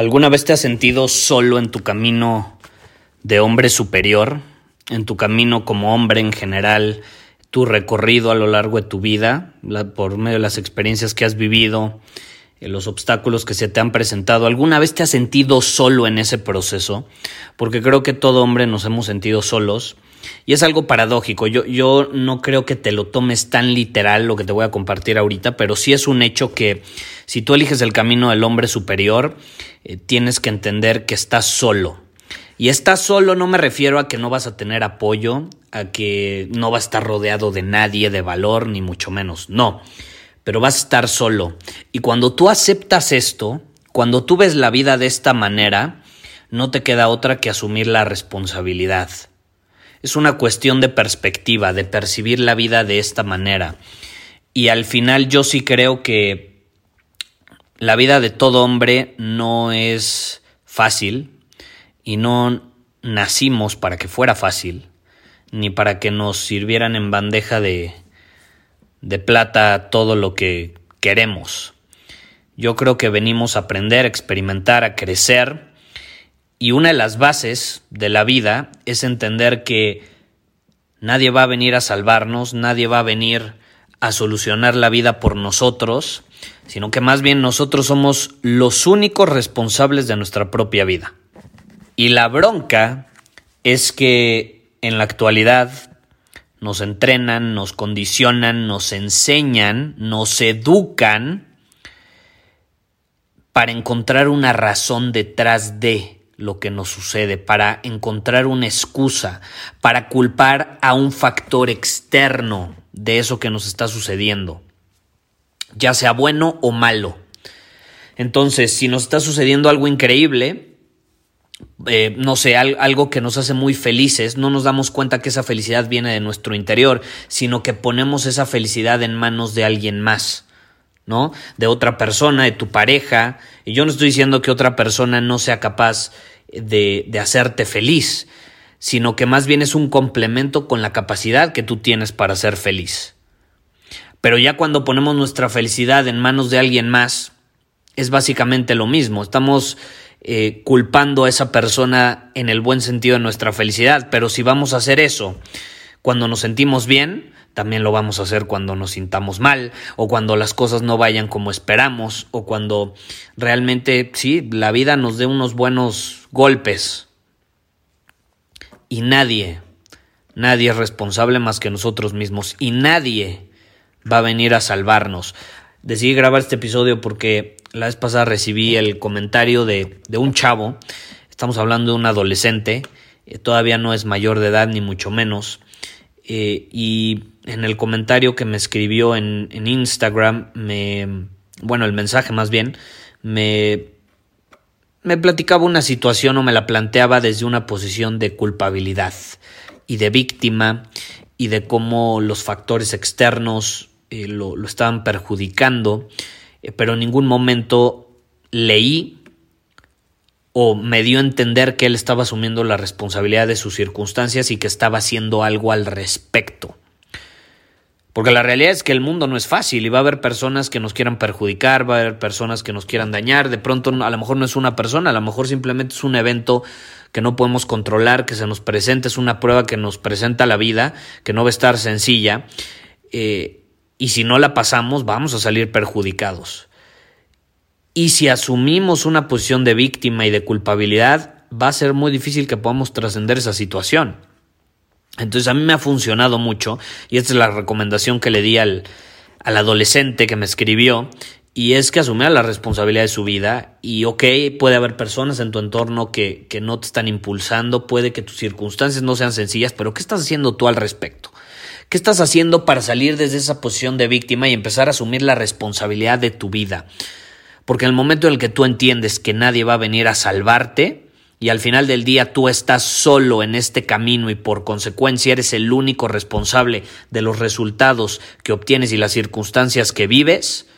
¿Alguna vez te has sentido solo en tu camino de hombre superior? En tu camino como hombre en general, tu recorrido a lo largo de tu vida, por medio de las experiencias que has vivido, eh, los obstáculos que se te han presentado. ¿Alguna vez te has sentido solo en ese proceso? Porque creo que todo hombre nos hemos sentido solos. Y es algo paradójico. Yo, yo no creo que te lo tomes tan literal lo que te voy a compartir ahorita, pero sí es un hecho que si tú eliges el camino del hombre superior, eh, tienes que entender que estás solo. Y estás solo no me refiero a que no vas a tener apoyo, a que no vas a estar rodeado de nadie de valor, ni mucho menos. No pero vas a estar solo. Y cuando tú aceptas esto, cuando tú ves la vida de esta manera, no te queda otra que asumir la responsabilidad. Es una cuestión de perspectiva, de percibir la vida de esta manera. Y al final yo sí creo que la vida de todo hombre no es fácil y no nacimos para que fuera fácil, ni para que nos sirvieran en bandeja de, de plata todo lo que queremos. Yo creo que venimos a aprender, a experimentar, a crecer. Y una de las bases de la vida es entender que nadie va a venir a salvarnos, nadie va a venir a solucionar la vida por nosotros, sino que más bien nosotros somos los únicos responsables de nuestra propia vida. Y la bronca es que en la actualidad nos entrenan, nos condicionan, nos enseñan, nos educan para encontrar una razón detrás de lo que nos sucede, para encontrar una excusa, para culpar a un factor externo de eso que nos está sucediendo, ya sea bueno o malo. Entonces, si nos está sucediendo algo increíble, eh, no sé, algo que nos hace muy felices, no nos damos cuenta que esa felicidad viene de nuestro interior, sino que ponemos esa felicidad en manos de alguien más, ¿no? De otra persona, de tu pareja. Y yo no estoy diciendo que otra persona no sea capaz de, de hacerte feliz, sino que más bien es un complemento con la capacidad que tú tienes para ser feliz. Pero ya cuando ponemos nuestra felicidad en manos de alguien más, es básicamente lo mismo. Estamos eh, culpando a esa persona en el buen sentido de nuestra felicidad, pero si vamos a hacer eso cuando nos sentimos bien, también lo vamos a hacer cuando nos sintamos mal o cuando las cosas no vayan como esperamos o cuando realmente, sí, la vida nos dé unos buenos golpes. Y nadie, nadie es responsable más que nosotros mismos y nadie va a venir a salvarnos. Decidí grabar este episodio porque la vez pasada recibí el comentario de, un chavo, estamos hablando de un adolescente, eh, todavía no es mayor de edad ni mucho menos, eh, y en el comentario que me escribió en, Instagram, me, bueno, el mensaje más bien, me, platicaba una situación o me la planteaba desde una posición de culpabilidad y de víctima y de cómo los factores externos eh, lo, lo, estaban perjudicando eh, pero en ningún momento leí o me dio a entender que él estaba asumiendo la responsabilidad de sus circunstancias y que estaba haciendo algo al respecto. Porque la realidad es que el mundo no es fácil y va a haber personas que nos quieran perjudicar, va a haber personas que nos quieran dañar, de pronto a lo mejor no es una persona, a lo mejor simplemente es un evento que no podemos controlar, que se nos presenta, es una prueba que nos presenta la vida, que no va a estar sencilla. Eh, y si no la pasamos vamos a salir perjudicados. Y si asumimos una posición de víctima y de culpabilidad, va a ser muy difícil que podamos trascender esa situación. Entonces a mí me ha funcionado mucho y esta es la recomendación que le di al, al adolescente que me escribió y es que asumiera la responsabilidad de su vida y ok, puede haber personas en tu entorno que, que no te están impulsando, puede que tus circunstancias no sean sencillas, pero ¿qué estás haciendo tú al respecto? ¿Qué estás haciendo para salir desde esa posición de víctima y empezar a asumir la responsabilidad de tu vida? Porque en el momento en el que tú entiendes que nadie va a venir a salvarte, y al final del día tú estás solo en este camino y por consecuencia eres el único responsable de los resultados que obtienes y las circunstancias que vives,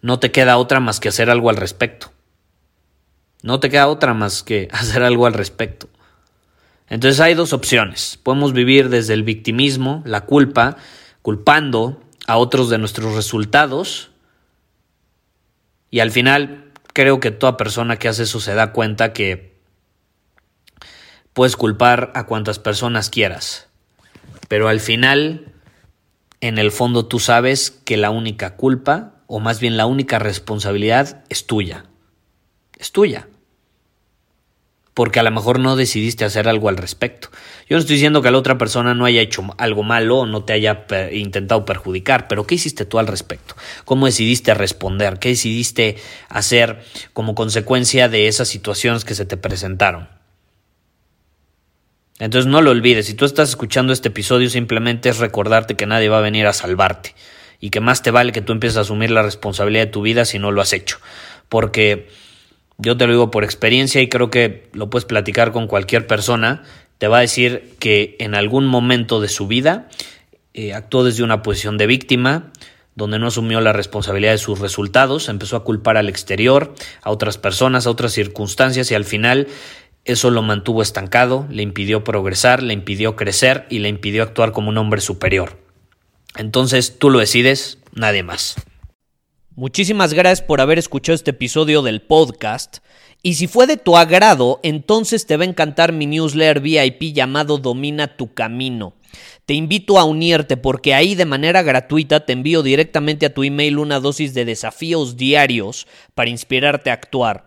no te queda otra más que hacer algo al respecto. No te queda otra más que hacer algo al respecto. Entonces hay dos opciones. Podemos vivir desde el victimismo, la culpa, culpando a otros de nuestros resultados. Y al final creo que toda persona que hace eso se da cuenta que Puedes culpar a cuantas personas quieras, pero al final, en el fondo tú sabes que la única culpa, o más bien la única responsabilidad, es tuya. Es tuya. Porque a lo mejor no decidiste hacer algo al respecto. Yo no estoy diciendo que la otra persona no haya hecho algo malo o no te haya intentado perjudicar, pero ¿qué hiciste tú al respecto? ¿Cómo decidiste responder? ¿Qué decidiste hacer como consecuencia de esas situaciones que se te presentaron? Entonces no lo olvides, si tú estás escuchando este episodio simplemente es recordarte que nadie va a venir a salvarte y que más te vale que tú empieces a asumir la responsabilidad de tu vida si no lo has hecho. Porque yo te lo digo por experiencia y creo que lo puedes platicar con cualquier persona, te va a decir que en algún momento de su vida eh, actuó desde una posición de víctima, donde no asumió la responsabilidad de sus resultados, empezó a culpar al exterior, a otras personas, a otras circunstancias y al final eso lo mantuvo estancado, le impidió progresar, le impidió crecer y le impidió actuar como un hombre superior. Entonces tú lo decides, nadie más. Muchísimas gracias por haber escuchado este episodio del podcast. Y si fue de tu agrado, entonces te va a encantar mi newsletter VIP llamado Domina tu Camino. Te invito a unirte porque ahí de manera gratuita te envío directamente a tu email una dosis de desafíos diarios para inspirarte a actuar.